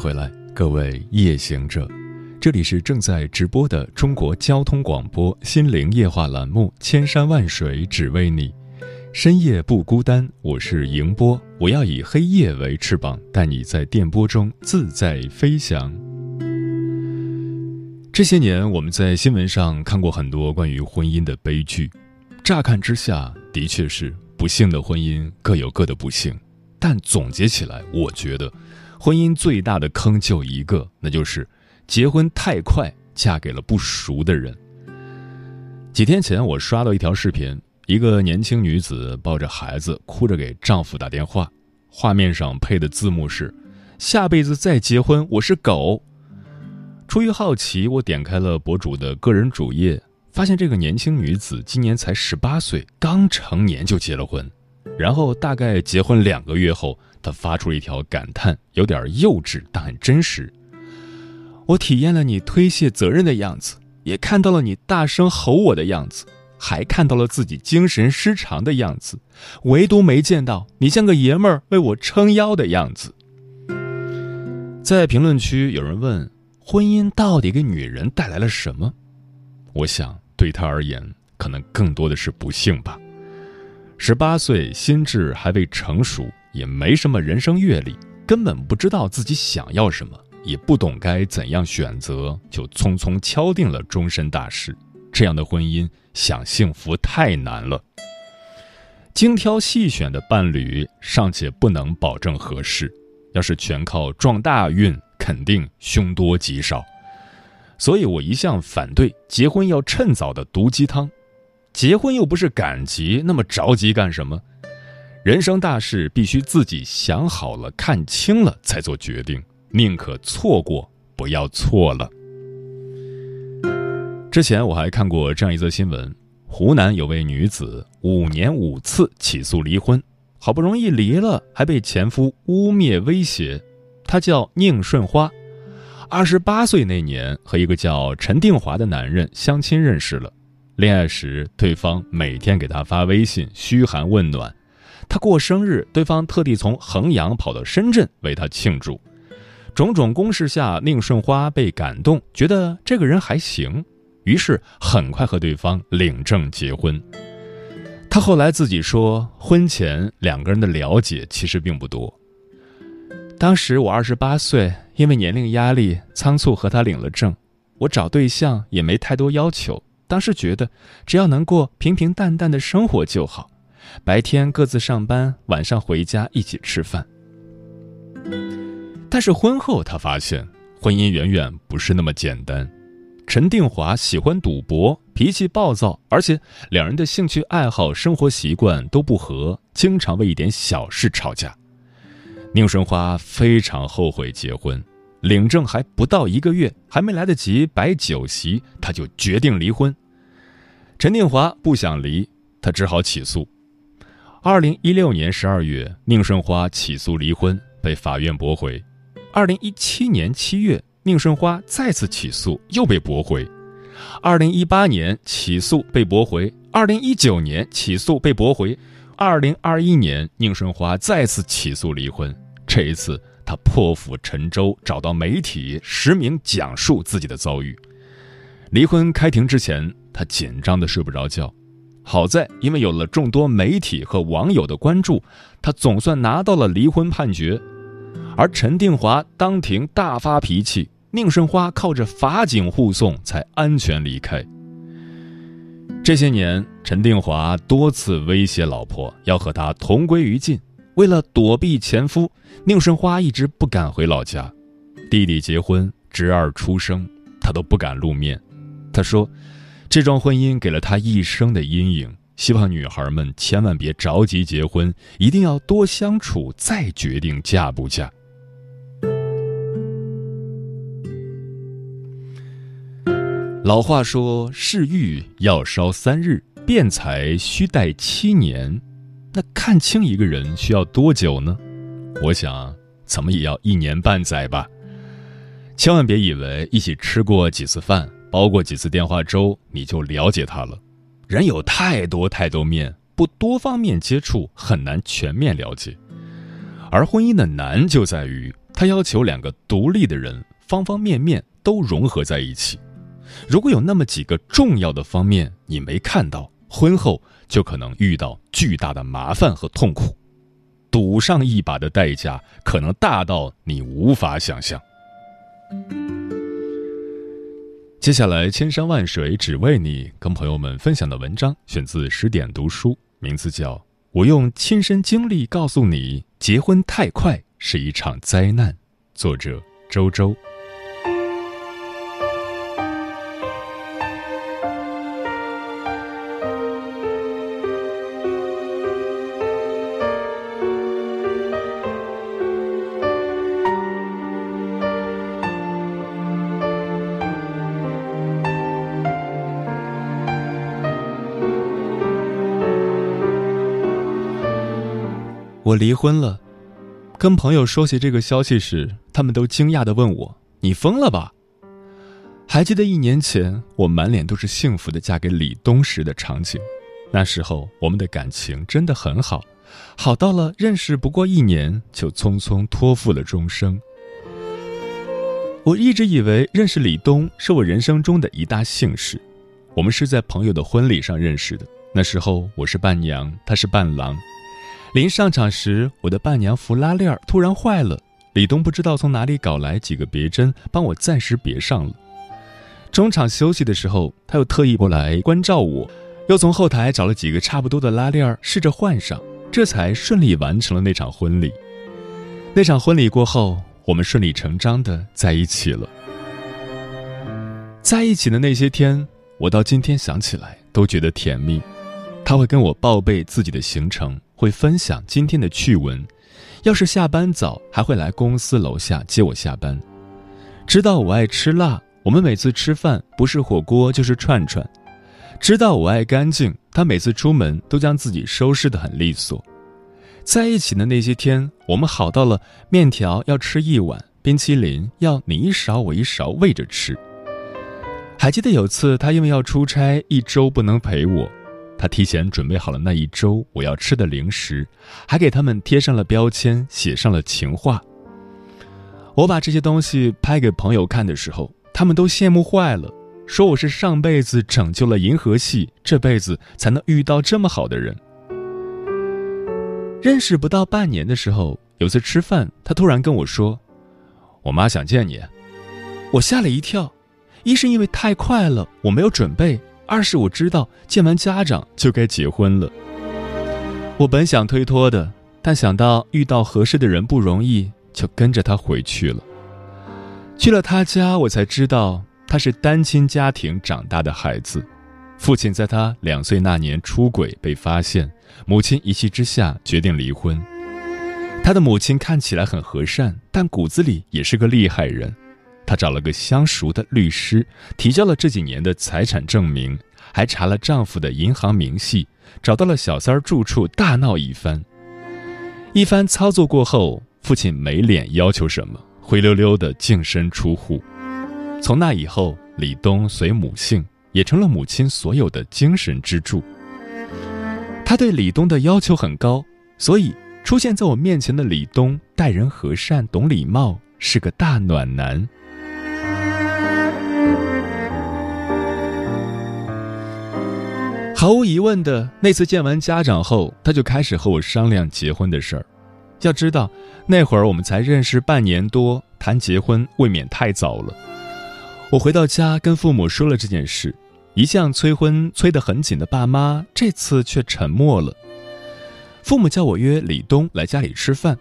回来，各位夜行者，这里是正在直播的中国交通广播心灵夜话栏目《千山万水只为你》，深夜不孤单，我是迎波，我要以黑夜为翅膀，带你在电波中自在飞翔。这些年，我们在新闻上看过很多关于婚姻的悲剧，乍看之下，的确是不幸的婚姻各有各的不幸，但总结起来，我觉得。婚姻最大的坑就一个，那就是结婚太快，嫁给了不熟的人。几天前，我刷到一条视频，一个年轻女子抱着孩子，哭着给丈夫打电话，画面上配的字幕是：“下辈子再结婚，我是狗。”出于好奇，我点开了博主的个人主页，发现这个年轻女子今年才十八岁，刚成年就结了婚，然后大概结婚两个月后。他发出了一条感叹，有点幼稚，但很真实。我体验了你推卸责任的样子，也看到了你大声吼我的样子，还看到了自己精神失常的样子，唯独没见到你像个爷们儿为我撑腰的样子。在评论区，有人问：婚姻到底给女人带来了什么？我想，对她而言，可能更多的是不幸吧。十八岁，心智还未成熟。也没什么人生阅历，根本不知道自己想要什么，也不懂该怎样选择，就匆匆敲定了终身大事。这样的婚姻，想幸福太难了。精挑细选的伴侣尚且不能保证合适，要是全靠撞大运，肯定凶多吉少。所以我一向反对结婚要趁早的毒鸡汤。结婚又不是赶集，那么着急干什么？人生大事必须自己想好了、看清了再做决定，宁可错过，不要错了。之前我还看过这样一则新闻：湖南有位女子五年五次起诉离婚，好不容易离了，还被前夫污蔑威胁。她叫宁顺花，二十八岁那年和一个叫陈定华的男人相亲认识了，恋爱时对方每天给她发微信嘘寒问暖。他过生日，对方特地从衡阳跑到深圳为他庆祝。种种攻势下，宁顺花被感动，觉得这个人还行，于是很快和对方领证结婚。他后来自己说，婚前两个人的了解其实并不多。当时我二十八岁，因为年龄压力，仓促和他领了证。我找对象也没太多要求，当时觉得只要能过平平淡淡的生活就好。白天各自上班，晚上回家一起吃饭。但是婚后，他发现婚姻远远不是那么简单。陈定华喜欢赌博，脾气暴躁，而且两人的兴趣爱好、生活习惯都不合，经常为一点小事吵架。宁顺花非常后悔结婚，领证还不到一个月，还没来得及摆酒席，他就决定离婚。陈定华不想离，他只好起诉。二零一六年十二月，宁顺花起诉离婚，被法院驳回。二零一七年七月，宁顺花再次起诉，又被驳回。二零一八年起诉被驳回，二零一九年起诉被驳回，二零二一年宁顺花再次起诉离婚。这一次，他破釜沉舟，找到媒体实名讲述自己的遭遇。离婚开庭之前，他紧张的睡不着觉。好在，因为有了众多媒体和网友的关注，他总算拿到了离婚判决。而陈定华当庭大发脾气，宁顺花靠着法警护送才安全离开。这些年，陈定华多次威胁老婆要和他同归于尽，为了躲避前夫，宁顺花一直不敢回老家。弟弟结婚，侄儿出生，他都不敢露面。他说。这桩婚姻给了他一生的阴影。希望女孩们千万别着急结婚，一定要多相处再决定嫁不嫁。老话说：“试玉要烧三日，辩才需待七年。”那看清一个人需要多久呢？我想，怎么也要一年半载吧。千万别以为一起吃过几次饭，煲过几次电话粥，你就了解他了。人有太多太多面，不多方面接触，很难全面了解。而婚姻的难就在于，它要求两个独立的人，方方面面都融合在一起。如果有那么几个重要的方面你没看到，婚后就可能遇到巨大的麻烦和痛苦，赌上一把的代价可能大到你无法想象。接下来，千山万水只为你，跟朋友们分享的文章选自十点读书，名字叫《我用亲身经历告诉你，结婚太快是一场灾难》，作者周周。我离婚了，跟朋友说起这个消息时，他们都惊讶的问我：“你疯了吧？”还记得一年前我满脸都是幸福的嫁给李东时的场景，那时候我们的感情真的很好，好到了认识不过一年就匆匆托付了终生。我一直以为认识李东是我人生中的一大幸事，我们是在朋友的婚礼上认识的，那时候我是伴娘，他是伴郎。临上场时，我的伴娘服拉链突然坏了，李东不知道从哪里搞来几个别针，帮我暂时别上了。中场休息的时候，他又特意过来关照我，又从后台找了几个差不多的拉链试着换上，这才顺利完成了那场婚礼。那场婚礼过后，我们顺理成章的在一起了。在一起的那些天，我到今天想起来都觉得甜蜜。他会跟我报备自己的行程。会分享今天的趣闻，要是下班早，还会来公司楼下接我下班。知道我爱吃辣，我们每次吃饭不是火锅就是串串。知道我爱干净，他每次出门都将自己收拾得很利索。在一起的那些天，我们好到了面条要吃一碗，冰淇淋要你一勺我一勺喂着吃。还记得有次他因为要出差，一周不能陪我。他提前准备好了那一周我要吃的零食，还给他们贴上了标签，写上了情话。我把这些东西拍给朋友看的时候，他们都羡慕坏了，说我是上辈子拯救了银河系，这辈子才能遇到这么好的人。认识不到半年的时候，有次吃饭，他突然跟我说：“我妈想见你。”我吓了一跳，一是因为太快了，我没有准备。二是我知道见完家长就该结婚了。我本想推脱的，但想到遇到合适的人不容易，就跟着他回去了。去了他家，我才知道他是单亲家庭长大的孩子，父亲在他两岁那年出轨被发现，母亲一气之下决定离婚。他的母亲看起来很和善，但骨子里也是个厉害人。她找了个相熟的律师，提交了这几年的财产证明，还查了丈夫的银行明细，找到了小三儿住处，大闹一番。一番操作过后，父亲没脸要求什么，灰溜溜的净身出户。从那以后，李东随母姓，也成了母亲所有的精神支柱。他对李东的要求很高，所以出现在我面前的李东待人和善，懂礼貌，是个大暖男。毫无疑问的，那次见完家长后，他就开始和我商量结婚的事儿。要知道，那会儿我们才认识半年多，谈结婚未免太早了。我回到家跟父母说了这件事，一向催婚催得很紧的爸妈，这次却沉默了。父母叫我约李东来家里吃饭，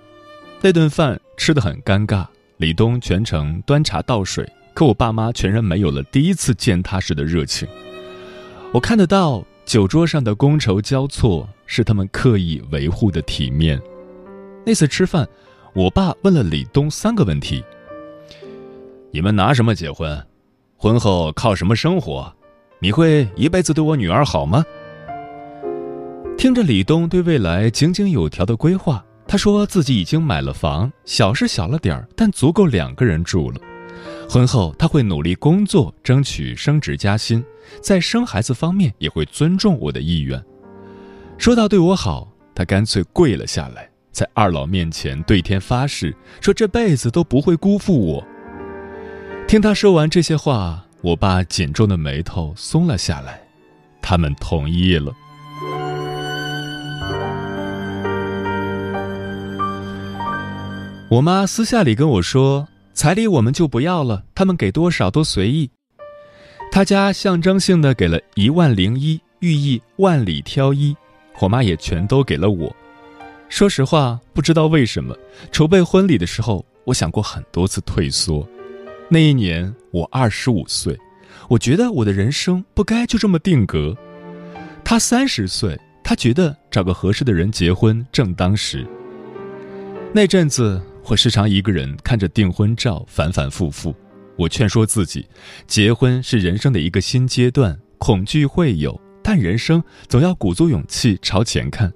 那顿饭吃得很尴尬。李东全程端茶倒水，可我爸妈全然没有了第一次见他时的热情。我看得到。酒桌上的觥筹交错是他们刻意维护的体面。那次吃饭，我爸问了李东三个问题：“你们拿什么结婚？婚后靠什么生活？你会一辈子对我女儿好吗？”听着李东对未来井井有条的规划，他说自己已经买了房，小是小了点儿，但足够两个人住了。婚后他会努力工作，争取升职加薪，在生孩子方面也会尊重我的意愿。说到对我好，他干脆跪了下来，在二老面前对天发誓，说这辈子都不会辜负我。听他说完这些话，我爸紧皱的眉头松了下来，他们同意了。我妈私下里跟我说：“彩礼我们就不要了，他们给多少都随意。”他家象征性的给了一万零一，寓意万里挑一。我妈也全都给了我。说实话，不知道为什么，筹备婚礼的时候，我想过很多次退缩。那一年我二十五岁，我觉得我的人生不该就这么定格。他三十岁，他觉得找个合适的人结婚正当时。那阵子。我时常一个人看着订婚照，反反复复。我劝说自己，结婚是人生的一个新阶段，恐惧会有，但人生总要鼓足勇气朝前看。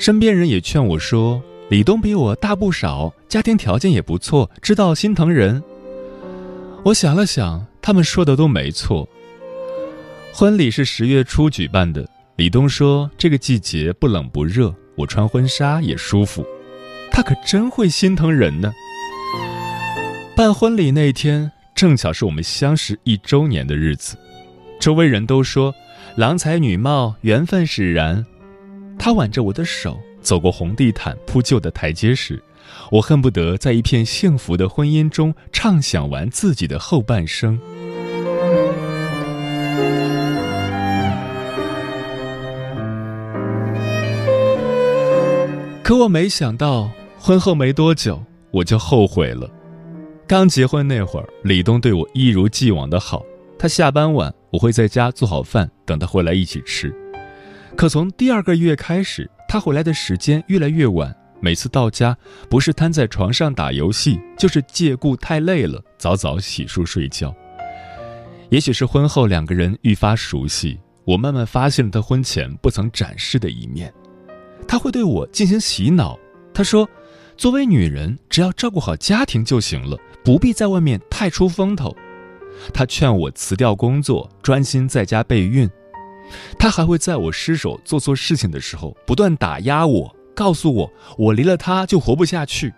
身边人也劝我说：“李东比我大不少，家庭条件也不错，知道心疼人。”我想了想，他们说的都没错。婚礼是十月初举办的，李东说这个季节不冷不热，我穿婚纱也舒服。他可真会心疼人呢。办婚礼那天正巧是我们相识一周年的日子，周围人都说郎才女貌，缘分使然。他挽着我的手走过红地毯铺就的台阶时，我恨不得在一片幸福的婚姻中畅想完自己的后半生。可我没想到。婚后没多久，我就后悔了。刚结婚那会儿，李东对我一如既往的好。他下班晚，我会在家做好饭，等他回来一起吃。可从第二个月开始，他回来的时间越来越晚。每次到家，不是瘫在床上打游戏，就是借故太累了，早早洗漱睡觉。也许是婚后两个人愈发熟悉，我慢慢发现了他婚前不曾展示的一面。他会对我进行洗脑，他说。作为女人，只要照顾好家庭就行了，不必在外面太出风头。他劝我辞掉工作，专心在家备孕。他还会在我失手做错事情的时候，不断打压我，告诉我我离了他就活不下去。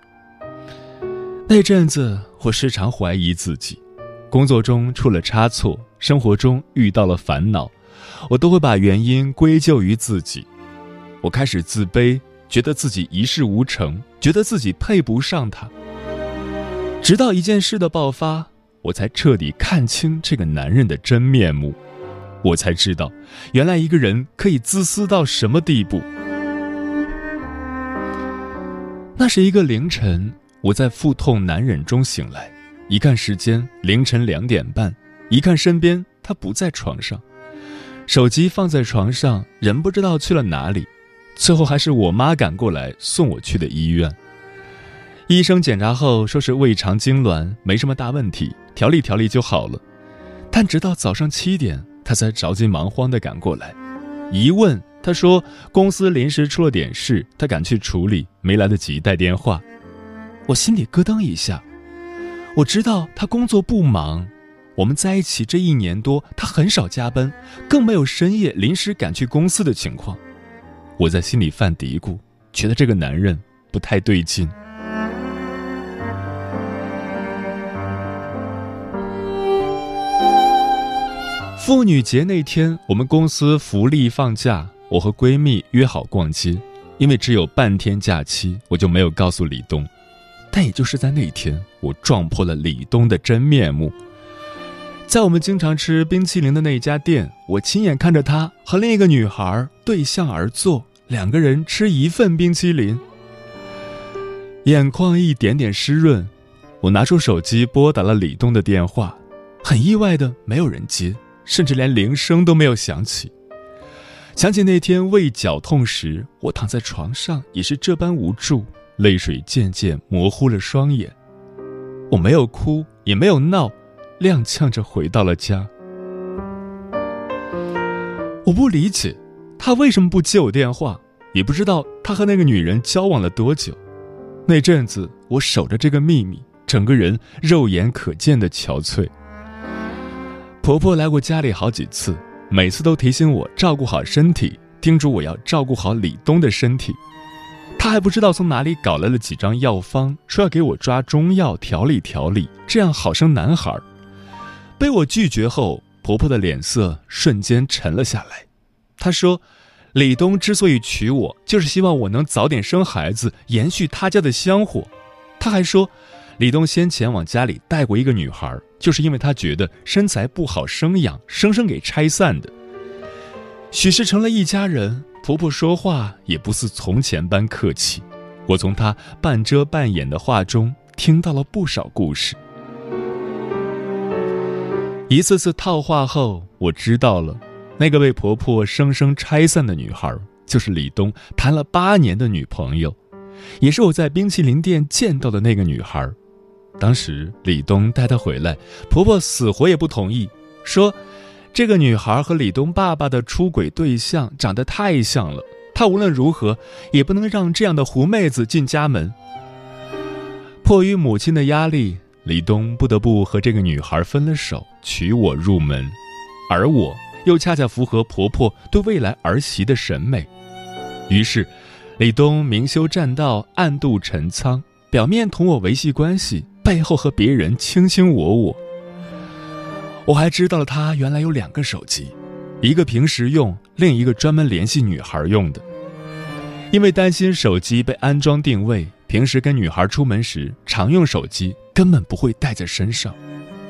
那阵子，我时常怀疑自己，工作中出了差错，生活中遇到了烦恼，我都会把原因归咎于自己。我开始自卑。觉得自己一事无成，觉得自己配不上他。直到一件事的爆发，我才彻底看清这个男人的真面目。我才知道，原来一个人可以自私到什么地步。那是一个凌晨，我在腹痛难忍中醒来，一看时间，凌晨两点半，一看身边他不在床上，手机放在床上，人不知道去了哪里。最后还是我妈赶过来送我去的医院。医生检查后说是胃肠痉挛，没什么大问题，调理调理就好了。但直到早上七点，他才着急忙慌地赶过来。一问，他说公司临时出了点事，他赶去处理，没来得及带电话。我心里咯噔一下。我知道他工作不忙，我们在一起这一年多，他很少加班，更没有深夜临时赶去公司的情况。我在心里犯嘀咕，觉得这个男人不太对劲。妇女节那天，我们公司福利放假，我和闺蜜约好逛街。因为只有半天假期，我就没有告诉李东。但也就是在那天，我撞破了李东的真面目。在我们经常吃冰淇淋的那家店，我亲眼看着他和另一个女孩对向而坐。两个人吃一份冰淇淋，眼眶一点点湿润。我拿出手机拨打了李东的电话，很意外的没有人接，甚至连铃声都没有响起。想起那天胃绞痛时，我躺在床上也是这般无助，泪水渐渐模糊了双眼。我没有哭，也没有闹，踉跄着回到了家。我不理解，他为什么不接我电话，也不知道他和那个女人交往了多久。那阵子，我守着这个秘密，整个人肉眼可见的憔悴。婆婆来过家里好几次，每次都提醒我照顾好身体，叮嘱我要照顾好李东的身体。她还不知道从哪里搞来了几张药方，说要给我抓中药调理调理，这样好生男孩。被我拒绝后，婆婆的脸色瞬间沉了下来。她说：“李东之所以娶我，就是希望我能早点生孩子，延续他家的香火。”她还说。李东先前往家里带过一个女孩，就是因为他觉得身材不好生养，生生给拆散的。许是成了一家人，婆婆说话也不似从前般客气。我从她半遮半掩的话中听到了不少故事。一次次套话后，我知道了，那个被婆婆生生拆散的女孩，就是李东谈了八年的女朋友，也是我在冰淇淋店见到的那个女孩。当时李东带她回来，婆婆死活也不同意，说：“这个女孩和李东爸爸的出轨对象长得太像了，她无论如何也不能让这样的狐妹子进家门。”迫于母亲的压力，李东不得不和这个女孩分了手，娶我入门，而我又恰恰符合婆婆对未来儿媳的审美，于是，李东明修栈道，暗度陈仓，表面同我维系关系。背后和别人卿卿我我，我还知道了他原来有两个手机，一个平时用，另一个专门联系女孩用的。因为担心手机被安装定位，平时跟女孩出门时常用手机，根本不会带在身上。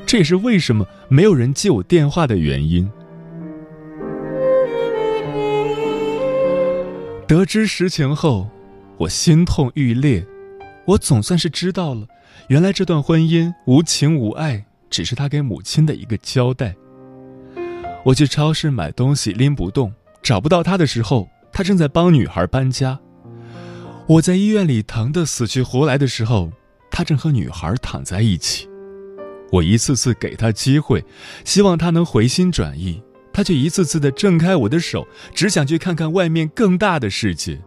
这也是为什么没有人接我电话的原因。得知实情后，我心痛欲裂。我总算是知道了。原来这段婚姻无情无爱，只是他给母亲的一个交代。我去超市买东西拎不动，找不到他的时候，他正在帮女孩搬家。我在医院里疼得死去活来的时候，他正和女孩躺在一起。我一次次给他机会，希望他能回心转意，他却一次次的挣开我的手，只想去看看外面更大的世界。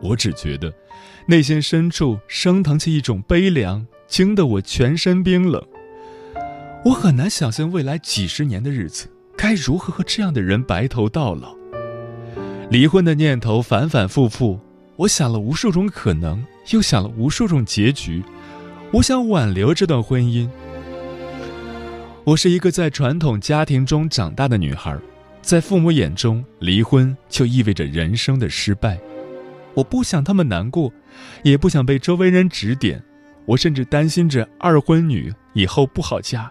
我只觉得。内心深处升腾起一种悲凉，惊得我全身冰冷。我很难想象未来几十年的日子该如何和这样的人白头到老。离婚的念头反反复复，我想了无数种可能，又想了无数种结局。我想挽留这段婚姻。我是一个在传统家庭中长大的女孩，在父母眼中，离婚就意味着人生的失败。我不想他们难过，也不想被周围人指点，我甚至担心着二婚女以后不好嫁。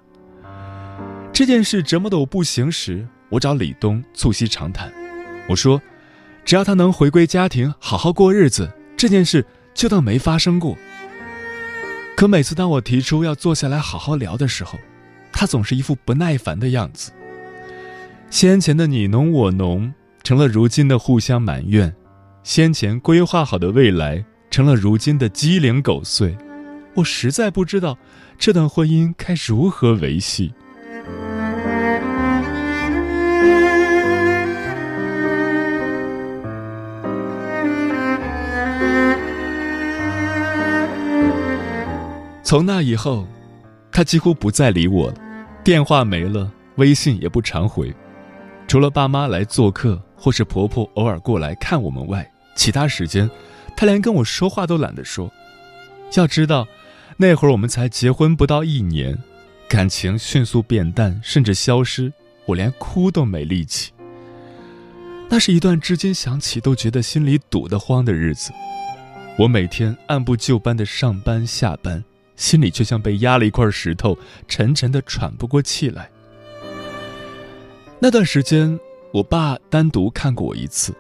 这件事折磨得我不行时，我找李东促膝长谈，我说，只要他能回归家庭，好好过日子，这件事就当没发生过。可每次当我提出要坐下来好好聊的时候，他总是一副不耐烦的样子。先前的你侬我侬，成了如今的互相埋怨。先前规划好的未来，成了如今的鸡零狗碎。我实在不知道这段婚姻该如何维系。从那以后，他几乎不再理我了，电话没了，微信也不常回，除了爸妈来做客，或是婆婆偶尔过来看我们外。其他时间，她连跟我说话都懒得说。要知道，那会儿我们才结婚不到一年，感情迅速变淡，甚至消失。我连哭都没力气。那是一段至今想起都觉得心里堵得慌的日子。我每天按部就班的上班下班，心里却像被压了一块石头，沉沉的喘不过气来。那段时间，我爸单独看过我一次。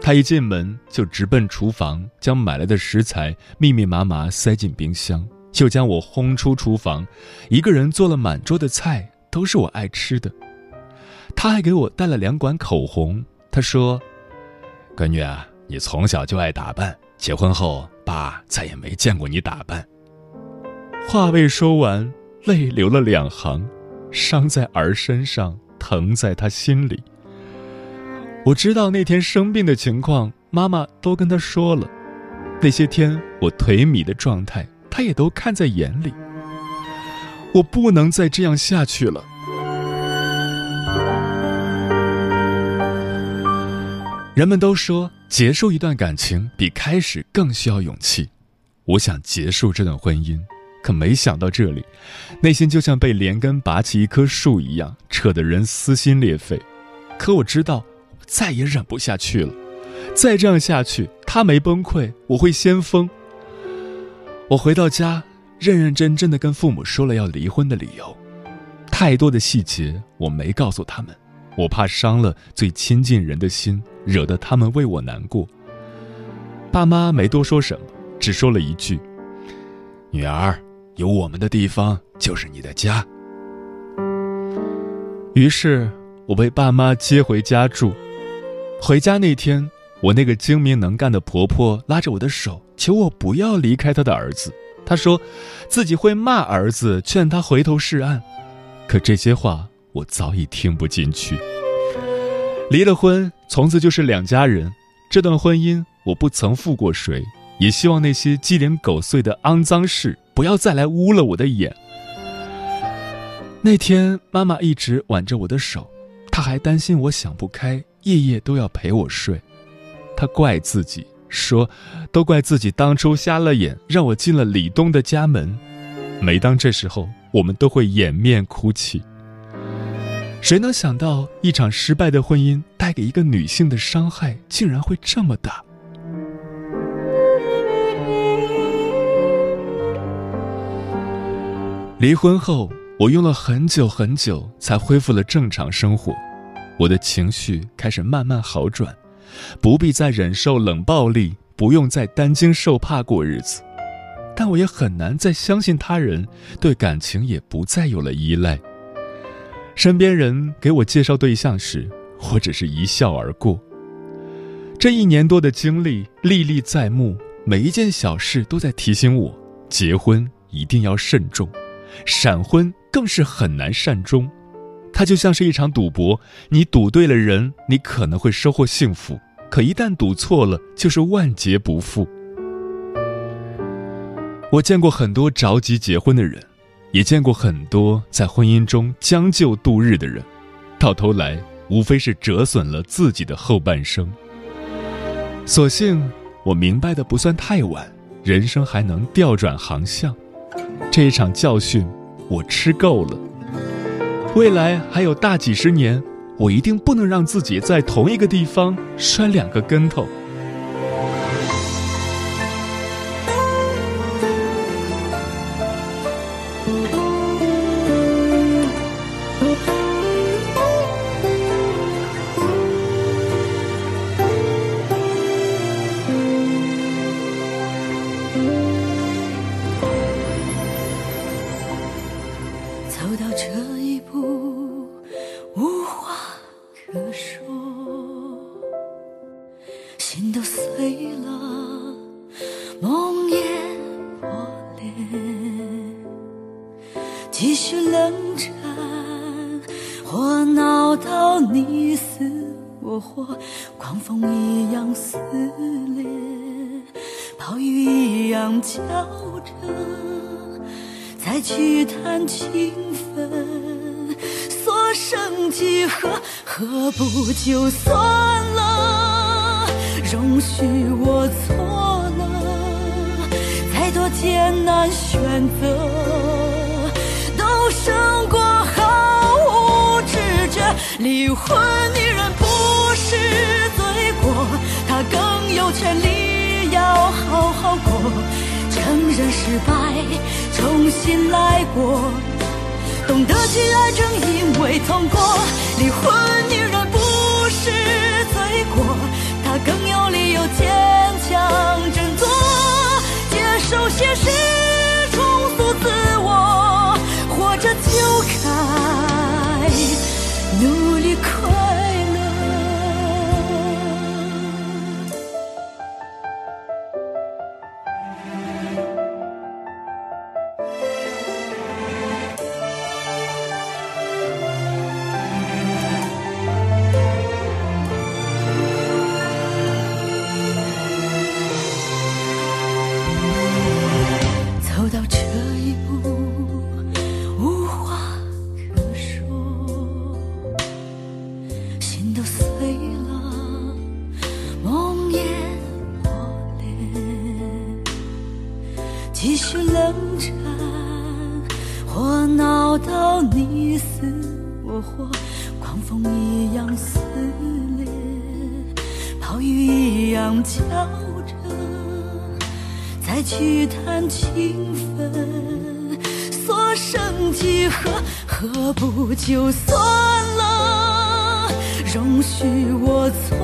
他一进门就直奔厨房，将买来的食材密密麻麻塞进冰箱，就将我轰出厨房，一个人做了满桌的菜，都是我爱吃的。他还给我带了两管口红。他说：“闺女啊，你从小就爱打扮，结婚后爸再也没见过你打扮。”话未说完，泪流了两行。伤在儿身上，疼在他心里。我知道那天生病的情况，妈妈都跟他说了。那些天我颓靡的状态，他也都看在眼里。我不能再这样下去了。人们都说，结束一段感情比开始更需要勇气。我想结束这段婚姻，可没想到这里，内心就像被连根拔起一棵树一样，扯得人撕心裂肺。可我知道，再也忍不下去了。再这样下去，他没崩溃，我会先疯。我回到家，认认真真的跟父母说了要离婚的理由，太多的细节我没告诉他们，我怕伤了最亲近人的心，惹得他们为我难过。爸妈没多说什么，只说了一句：“女儿，有我们的地方就是你的家。”于是，我被爸妈接回家住。回家那天。我那个精明能干的婆婆拉着我的手，求我不要离开她的儿子。她说，自己会骂儿子，劝他回头是岸。可这些话我早已听不进去。离了婚，从此就是两家人。这段婚姻我不曾负过谁，也希望那些鸡零狗碎的肮脏事不要再来污了我的眼。那天妈妈一直挽着我的手，她还担心我想不开，夜夜都要陪我睡。他怪自己，说：“都怪自己当初瞎了眼，让我进了李东的家门。”每当这时候，我们都会掩面哭泣。谁能想到，一场失败的婚姻带给一个女性的伤害，竟然会这么大？离婚后，我用了很久很久才恢复了正常生活，我的情绪开始慢慢好转。不必再忍受冷暴力，不用再担惊受怕过日子，但我也很难再相信他人，对感情也不再有了依赖。身边人给我介绍对象时，我只是一笑而过。这一年多的经历历历在目，每一件小事都在提醒我：结婚一定要慎重，闪婚更是很难善终。它就像是一场赌博，你赌对了人，你可能会收获幸福；可一旦赌错了，就是万劫不复。我见过很多着急结婚的人，也见过很多在婚姻中将就度日的人，到头来无非是折损了自己的后半生。所幸我明白的不算太晚，人生还能调转航向。这一场教训，我吃够了。未来还有大几十年，我一定不能让自己在同一个地方摔两个跟头。再去谈情分，所剩几何？何不就算了？容许我错了，再多艰难选择，都胜过毫无知觉。离婚女人不是罪过，她更有权利要好好过。承认失败，重新来过，懂得去爱，正因为痛过。离婚女人不是罪过，她更有理由坚强振作，接受现实，重塑自我，活着就该努力快。再去谈情分，所剩几何，何不就算了？容许我错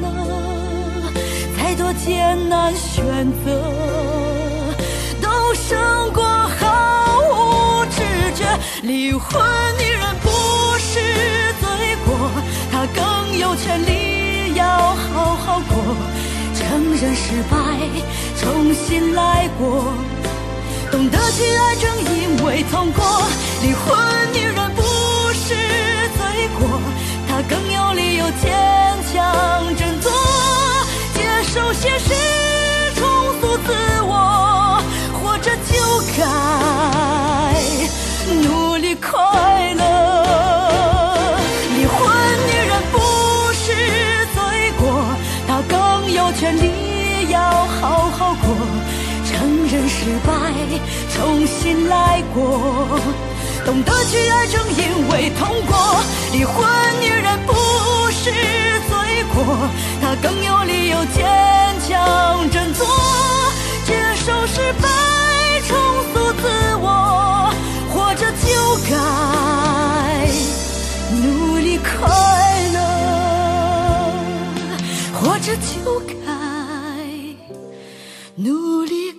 了，再多艰难选择，都胜过毫无知觉。离婚女人不是罪过，她更有权利要好好过。承认失败，重新来过，懂得去爱，正因为痛过。离婚女人不是罪过，她更有理由坚强振作，接受现实，重塑自我，活着就该努力快乐。失败，重新来过。懂得去爱，正因为痛过。离婚女人不是罪过，她更有理由坚强振作，接受失败，重塑自我，活着就该努力快乐，活着就该努力。